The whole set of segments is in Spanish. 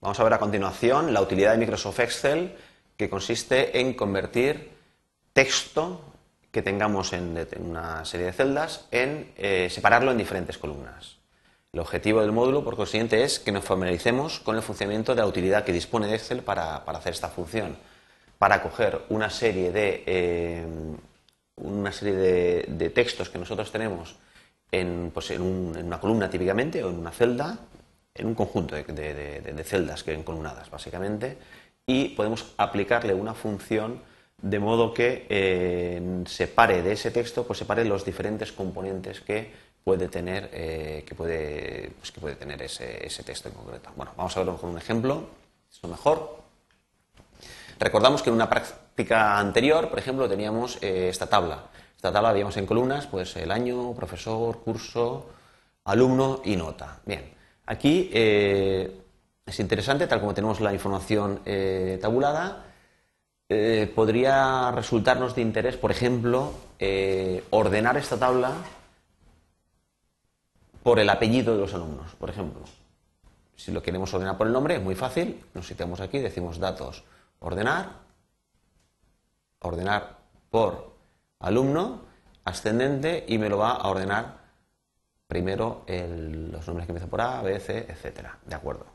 Vamos a ver a continuación la utilidad de Microsoft Excel que consiste en convertir texto que tengamos en, una serie de celdas en eh, separarlo en diferentes columnas. El objetivo del módulo, por consiguiente, es que nos familiaricemos con el funcionamiento de la utilidad que dispone de Excel para, hacer esta función, para coger una serie de, eh, una serie de, textos que nosotros tenemos en, pues en, una columna típicamente o en una celda, en un conjunto de, celdas que ven columnadas básicamente, y podemos aplicarle una función de modo que eh, separe de ese texto, pues separe los diferentes componentes que puede tener, eh, que puede, pues que puede tener ese, texto en concreto. Bueno, vamos a verlo con un ejemplo, esto mejor. Recordamos que en una práctica anterior, por ejemplo, teníamos eh, esta tabla. Esta tabla habíamos en columnas, pues el año, profesor, curso, alumno y nota. Bien, aquí es interesante, tal como tenemos la información tabulada, eh, podría resultarnos de interés, por ejemplo, eh, ordenar esta tabla por el apellido de los alumnos, por ejemplo. Si lo queremos ordenar por el nombre, es muy fácil. Nos situamos aquí, decimos datos, ordenar, ordenar por alumno, ascendente, y me lo va a ordenar primero los nombres que empiezan por A, B, C, etcétera. ¿De acuerdo?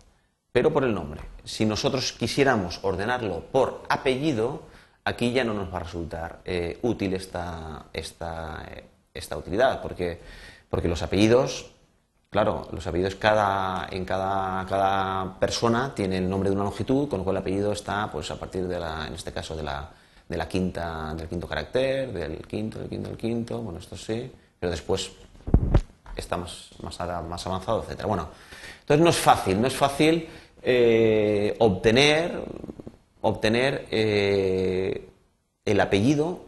pero por el nombre. Si nosotros quisiéramos ordenarlo por apellido, aquí ya no nos va a resultar eh, útil esta, esta, eh, esta utilidad, porque, porque, los apellidos, claro, los apellidos cada, en cada, cada, persona tiene el nombre de una longitud, con lo cual el apellido está pues, a partir de la, en este caso, de la, de la quinta, del quinto carácter, del quinto, del quinto, del quinto, bueno, esto sí, pero después está más, más, avanzado, etc. Bueno, entonces no es fácil, no es fácil eh, obtener, obtener eh, el apellido,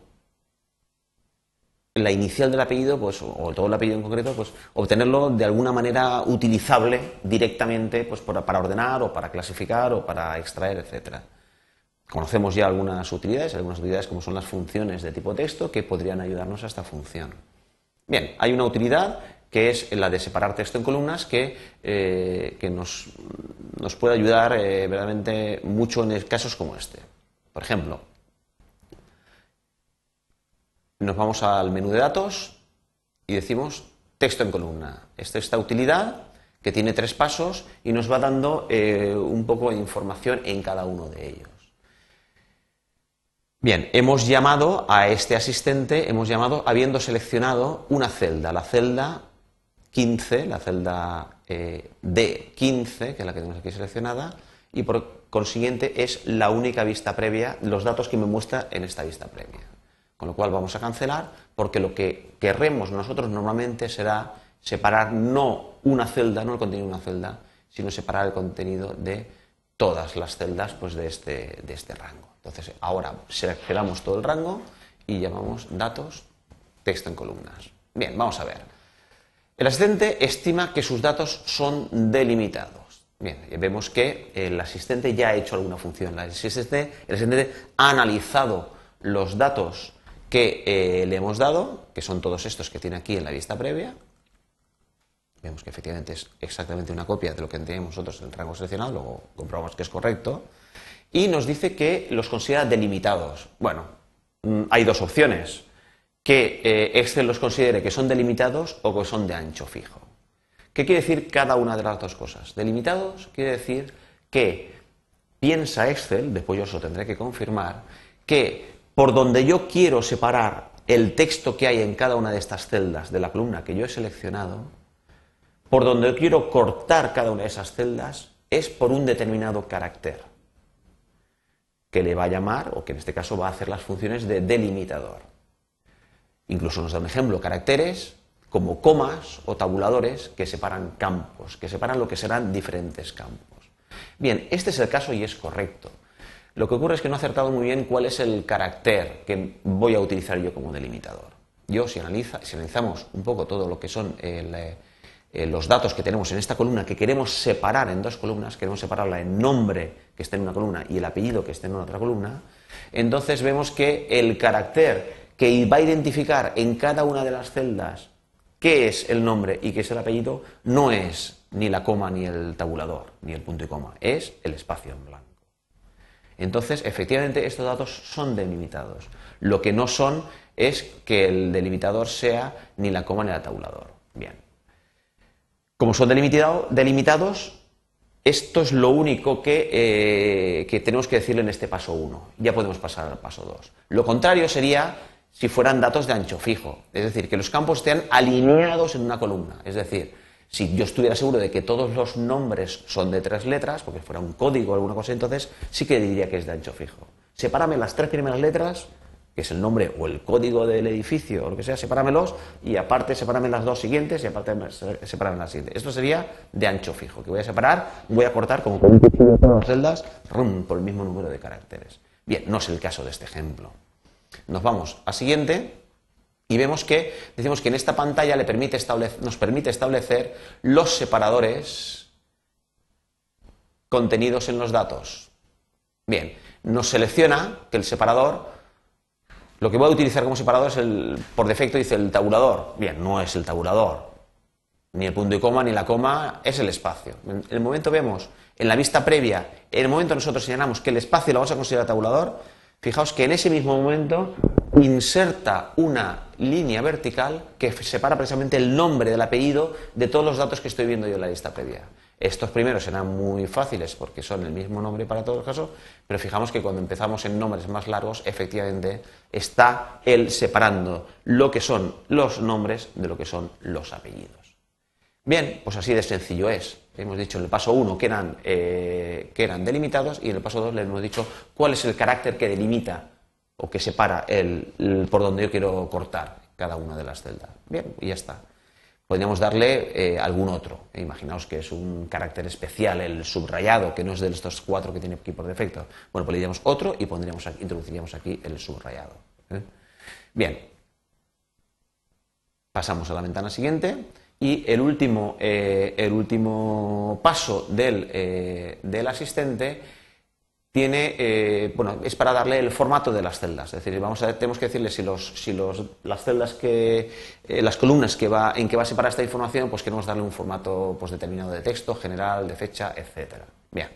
la inicial del apellido, pues, o todo el apellido en concreto, pues obtenerlo de alguna manera utilizable directamente pues, para ordenar o para clasificar o para extraer, etcétera. Conocemos ya algunas utilidades, algunas utilidades como son las funciones de tipo texto que podrían ayudarnos a esta función. Bien, hay una utilidad que es la de separar texto en columnas, que, eh, nos, puede ayudar eh, verdaderamente mucho en casos como este. Por ejemplo, nos vamos al menú de datos y decimos texto en columna. Esta, esta utilidad que tiene tres pasos y nos va dando eh, un poco de información en cada uno de ellos. Bien, hemos llamado a este asistente, hemos llamado habiendo seleccionado una celda, la celda 15, la celda eh, D15, que es la que tenemos aquí seleccionada, y por consiguiente es la única vista previa, los datos que me muestra en esta vista previa. Con lo cual vamos a cancelar porque lo que querremos nosotros normalmente será separar no una celda, no el contenido de una celda, sino separar el contenido de todas las celdas pues, de, este, de este rango. Entonces ahora seleccionamos todo el rango y llamamos datos, texto en columnas. Bien, vamos a ver. El asistente estima que sus datos son delimitados. Bien, vemos que el asistente ya ha hecho alguna función. El asistente, ha analizado los datos que eh, le hemos dado, que son todos estos que tiene aquí en la vista previa. Vemos que efectivamente es exactamente una copia de lo que teníamos nosotros en el rango seleccionado, luego comprobamos que es correcto. Y nos dice que los considera delimitados. Bueno, mm, hay dos opciones que eh, Excel los considere que son delimitados o que son de ancho fijo. ¿Qué quiere decir cada una de las dos cosas? Delimitados quiere decir que piensa Excel, después yo eso tendré que confirmar, que por donde yo quiero separar el texto que hay en cada una de estas celdas de la columna que yo he seleccionado, por donde yo quiero cortar cada una de esas celdas es por un determinado carácter que le va a llamar, o que en este caso va a hacer las funciones de delimitador. Incluso nos da un ejemplo, caracteres como comas o tabuladores que separan campos, que separan lo que serán diferentes campos. Bien, este es el caso y es correcto. Lo que ocurre es que no he acertado muy bien cuál es el carácter que voy a utilizar yo como delimitador. Yo, si, analizamos un poco todo lo que son eh, eh, los datos que tenemos en esta columna, que queremos separar en dos columnas, queremos separarla en nombre que esté en una columna y el apellido que esté en otra columna, entonces vemos que el carácter que va a identificar en cada una de las celdas qué es el nombre y qué es el apellido no es ni la coma ni el tabulador, ni el punto y coma, es el espacio en blanco. Entonces, efectivamente, estos datos son delimitados. Lo que no son es que el delimitador sea ni la coma ni el tabulador. Bien. Como son delimitados, esto es lo único que, eh, tenemos que decirle en este paso 1. Ya podemos pasar al paso 2. Lo contrario sería si fueran datos de ancho fijo, es decir, que los campos estén alineados en una columna. Es decir, si yo estuviera seguro de que todos los nombres son de tres letras, porque fuera un código o alguna cosa, entonces sí que diría que es de ancho fijo. Sepárame las tres primeras letras que es el nombre o el código del edificio o lo que sea, sepáramelos y aparte sepárame las dos siguientes y aparte sepárame las siguientes. Esto sería de ancho fijo, que voy a separar, voy a cortar como con un cuchillo todas las celdas por el mismo número de caracteres. Bien, no es el caso de este ejemplo. Nos vamos a siguiente y vemos que decimos que en esta pantalla le permite nos permite establecer los separadores contenidos en los datos. Bien, nos selecciona que el separador lo que voy a utilizar como separador es el, por defecto dice el tabulador. Bien, no es el tabulador. Ni el punto y coma, ni la coma, es el espacio. En el momento vemos, en la vista previa, en el momento nosotros señalamos que el espacio lo vamos a considerar tabulador, fijaos que en ese mismo momento inserta una línea vertical que separa precisamente el nombre del apellido de todos los datos que estoy viendo yo en la lista previa. Estos primeros serán muy fáciles porque son el mismo nombre para todos los casos, pero fijamos que cuando empezamos en nombres más largos, efectivamente está él separando lo que son los nombres de lo que son los apellidos. Bien, pues así de sencillo es. Hemos dicho en el paso 1 que, eran, eh, que eran delimitados y en el paso 2 le hemos dicho cuál es el carácter que delimita o que separa el, por donde yo quiero cortar cada una de las celdas. Bien, y ya está podríamos darle eh, algún otro. Imaginaos que es un carácter especial, el subrayado, que no es de estos cuatro que tiene aquí por defecto. Bueno, pues le diríamos otro y pondríamos introduciríamos aquí el subrayado. ¿eh? Bien, pasamos a la ventana siguiente y el último, eh, el último paso del, del asistente tiene, eh, bueno, es para darle el formato de las celdas. Es decir, vamos a, tenemos que decirle si, los, si los, las celdas que, eh, las columnas que va, en que va a separar esta información, pues queremos darle un formato pues, determinado de texto, general, de fecha, etcétera. Bien,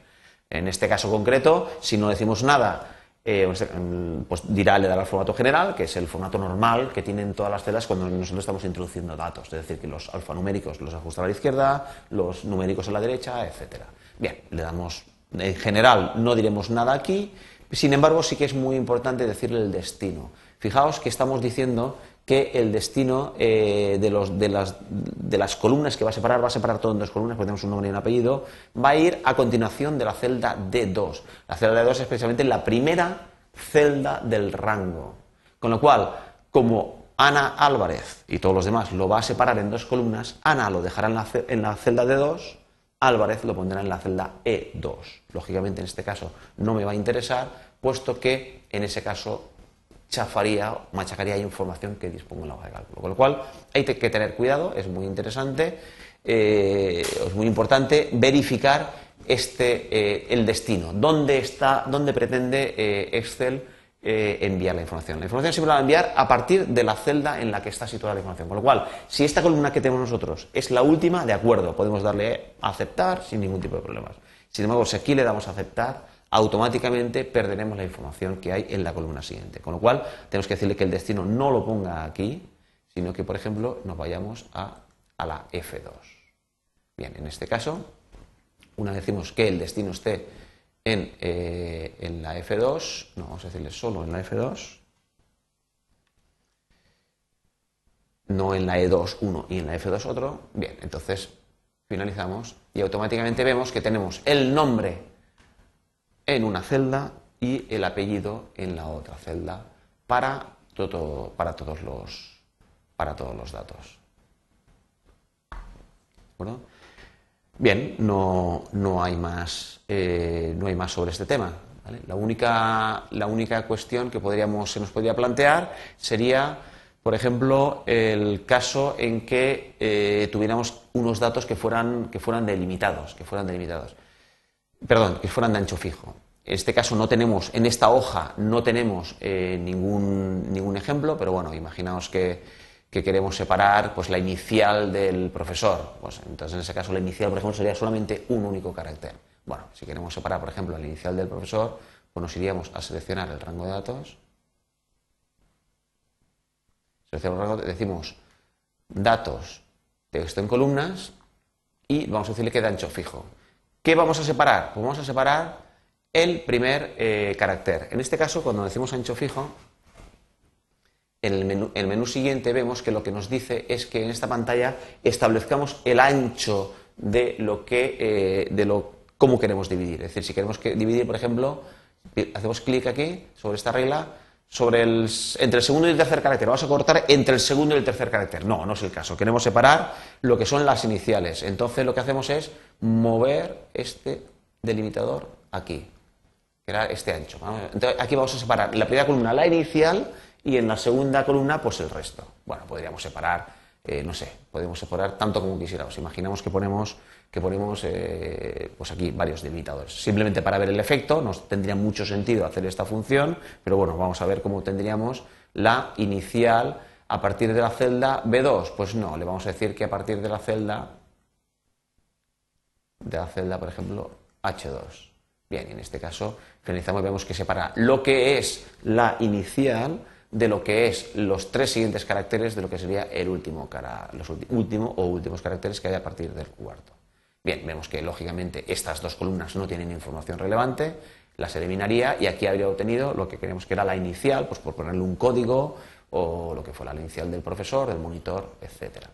en este caso concreto, si no decimos nada, eh, pues dirá, le dará el formato general, que es el formato normal que tienen todas las celdas cuando nosotros estamos introduciendo datos. Es decir, que los alfanuméricos los ajusta a la izquierda, los numéricos a la derecha, etcétera. Bien, le damos en general no diremos nada aquí, sin embargo sí que es muy importante decirle el destino. Fijaos que estamos diciendo que el destino eh, de, las, columnas que va a separar, va a separar todo en dos columnas, porque tenemos un nombre y un apellido, va a ir a continuación de la celda D2. La celda D2 es precisamente la primera celda del rango. Con lo cual, como Ana Álvarez y todos los demás lo va a separar en dos columnas, Ana lo dejará en la, en la celda D2 Álvarez lo pondrá en la celda E2. Lógicamente, en este caso no me va a interesar, puesto que en ese caso chafaría, machacaría información que dispongo en la hoja de cálculo. Con lo cual, hay que tener cuidado, es muy interesante, eh, es muy importante verificar este, eh, el destino, dónde, está, dónde pretende eh, Excel enviar la información. La información siempre la va a enviar a partir de la celda en la que está situada la información. Con lo cual, si esta columna que tenemos nosotros es la última, de acuerdo, podemos darle a aceptar sin ningún tipo de problemas. Sin embargo, si aquí le damos a aceptar, automáticamente perderemos la información que hay en la columna siguiente. Con lo cual, tenemos que decirle que el destino no lo ponga aquí, sino que, por ejemplo, nos vayamos a, a la F2. Bien, en este caso, una vez decimos que el destino esté eh, en, la F2, no, vamos a decirle solo en la F2, no en la E2 uno y en la F2 otro, bien, entonces finalizamos y automáticamente vemos que tenemos el nombre en una celda y el apellido en la otra celda para, todo, para, todos, los, para todos los datos. ¿Bueno? Bien, no, no, hay más, eh, no hay más sobre este tema. La, única, la única cuestión que podríamos, se nos podría plantear sería, por ejemplo, el caso en que eh, tuviéramos unos datos que fueran, que fueran delimitados, que fueran delimitados. Perdón, que fueran de ancho fijo. En este caso no tenemos, en esta hoja no tenemos eh, ningún, ningún ejemplo, pero bueno, imaginaos que que queremos separar pues, la inicial del profesor. Pues, entonces, en ese caso, la inicial, por ejemplo, sería solamente un único carácter. Bueno, si queremos separar, por ejemplo, la inicial del profesor, pues nos iríamos a seleccionar el rango de datos. Seleccionamos el rango, decimos datos, texto en columnas y vamos a decirle que de ancho fijo. ¿Qué vamos a separar? Pues vamos a separar el primer eh, carácter. En este caso, cuando decimos ancho fijo, en el menú, siguiente vemos que lo que nos dice es que en esta pantalla establezcamos el ancho de lo que eh, de lo cómo queremos dividir. Es decir, si queremos que dividir, por ejemplo, hacemos clic aquí sobre esta regla sobre el, entre el segundo y el tercer carácter. Vamos a cortar entre el segundo y el tercer carácter. No, no es el caso. Queremos separar lo que son las iniciales. Entonces lo que hacemos es mover este delimitador aquí, que era este ancho. Entonces aquí vamos a separar la primera columna la inicial y en la segunda columna pues el resto. Bueno, podríamos separar, eh, no sé, podemos separar tanto como quisiéramos. Imaginamos que ponemos, que ponemos eh, pues aquí varios delimitadores. Simplemente para ver el efecto, nos tendría mucho sentido hacer esta función, pero bueno, vamos a ver cómo tendríamos la inicial a partir de la celda B2. Pues no, le vamos a decir que a partir de la celda, de la celda, por ejemplo, H2. Bien, en este caso finalizamos vemos que separa lo que es la inicial de lo que es los tres siguientes caracteres de lo que sería el último, cara, los último o últimos caracteres que hay a partir del cuarto. Bien, vemos que lógicamente estas dos columnas no tienen información relevante, las eliminaría y aquí habría obtenido lo que queremos que era la inicial, pues por ponerle un código o lo que fuera la inicial del profesor, del monitor, etcétera.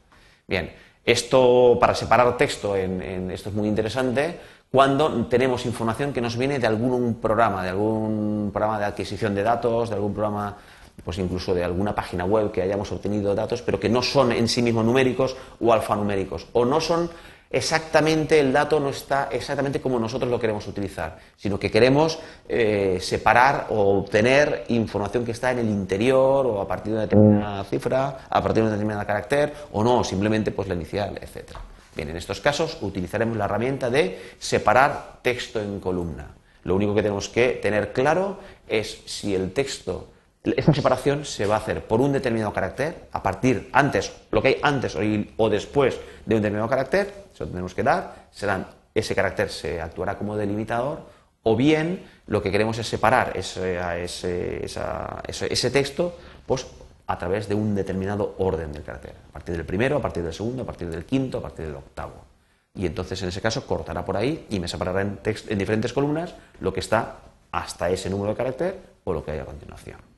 Bien, esto para separar texto en, esto es muy interesante cuando tenemos información que nos viene de algún programa, de algún programa de adquisición de datos, de algún programa pues incluso de alguna página web que hayamos obtenido datos, pero que no son en sí mismos numéricos o alfanuméricos, o no son exactamente, el dato no está exactamente como nosotros lo queremos utilizar, sino que queremos eh, separar o obtener información que está en el interior o a partir de una determinada cifra, a partir de un determinado carácter, o no, simplemente pues la inicial, etc. Bien, en estos casos utilizaremos la herramienta de separar texto en columna. Lo único que tenemos que tener claro es si el texto esta separación se va a hacer por un determinado carácter, a partir antes, lo que hay antes o, después de un determinado carácter, eso tenemos que dar, serán, ese carácter se actuará como delimitador, o bien lo que queremos es separar ese, ese, texto pues, a través de un determinado orden del carácter, a partir del primero, a partir del segundo, a partir del quinto, a partir del octavo. Y entonces en ese caso cortará por ahí y me separará en, en diferentes columnas lo que está hasta ese número de carácter o lo que hay a continuación.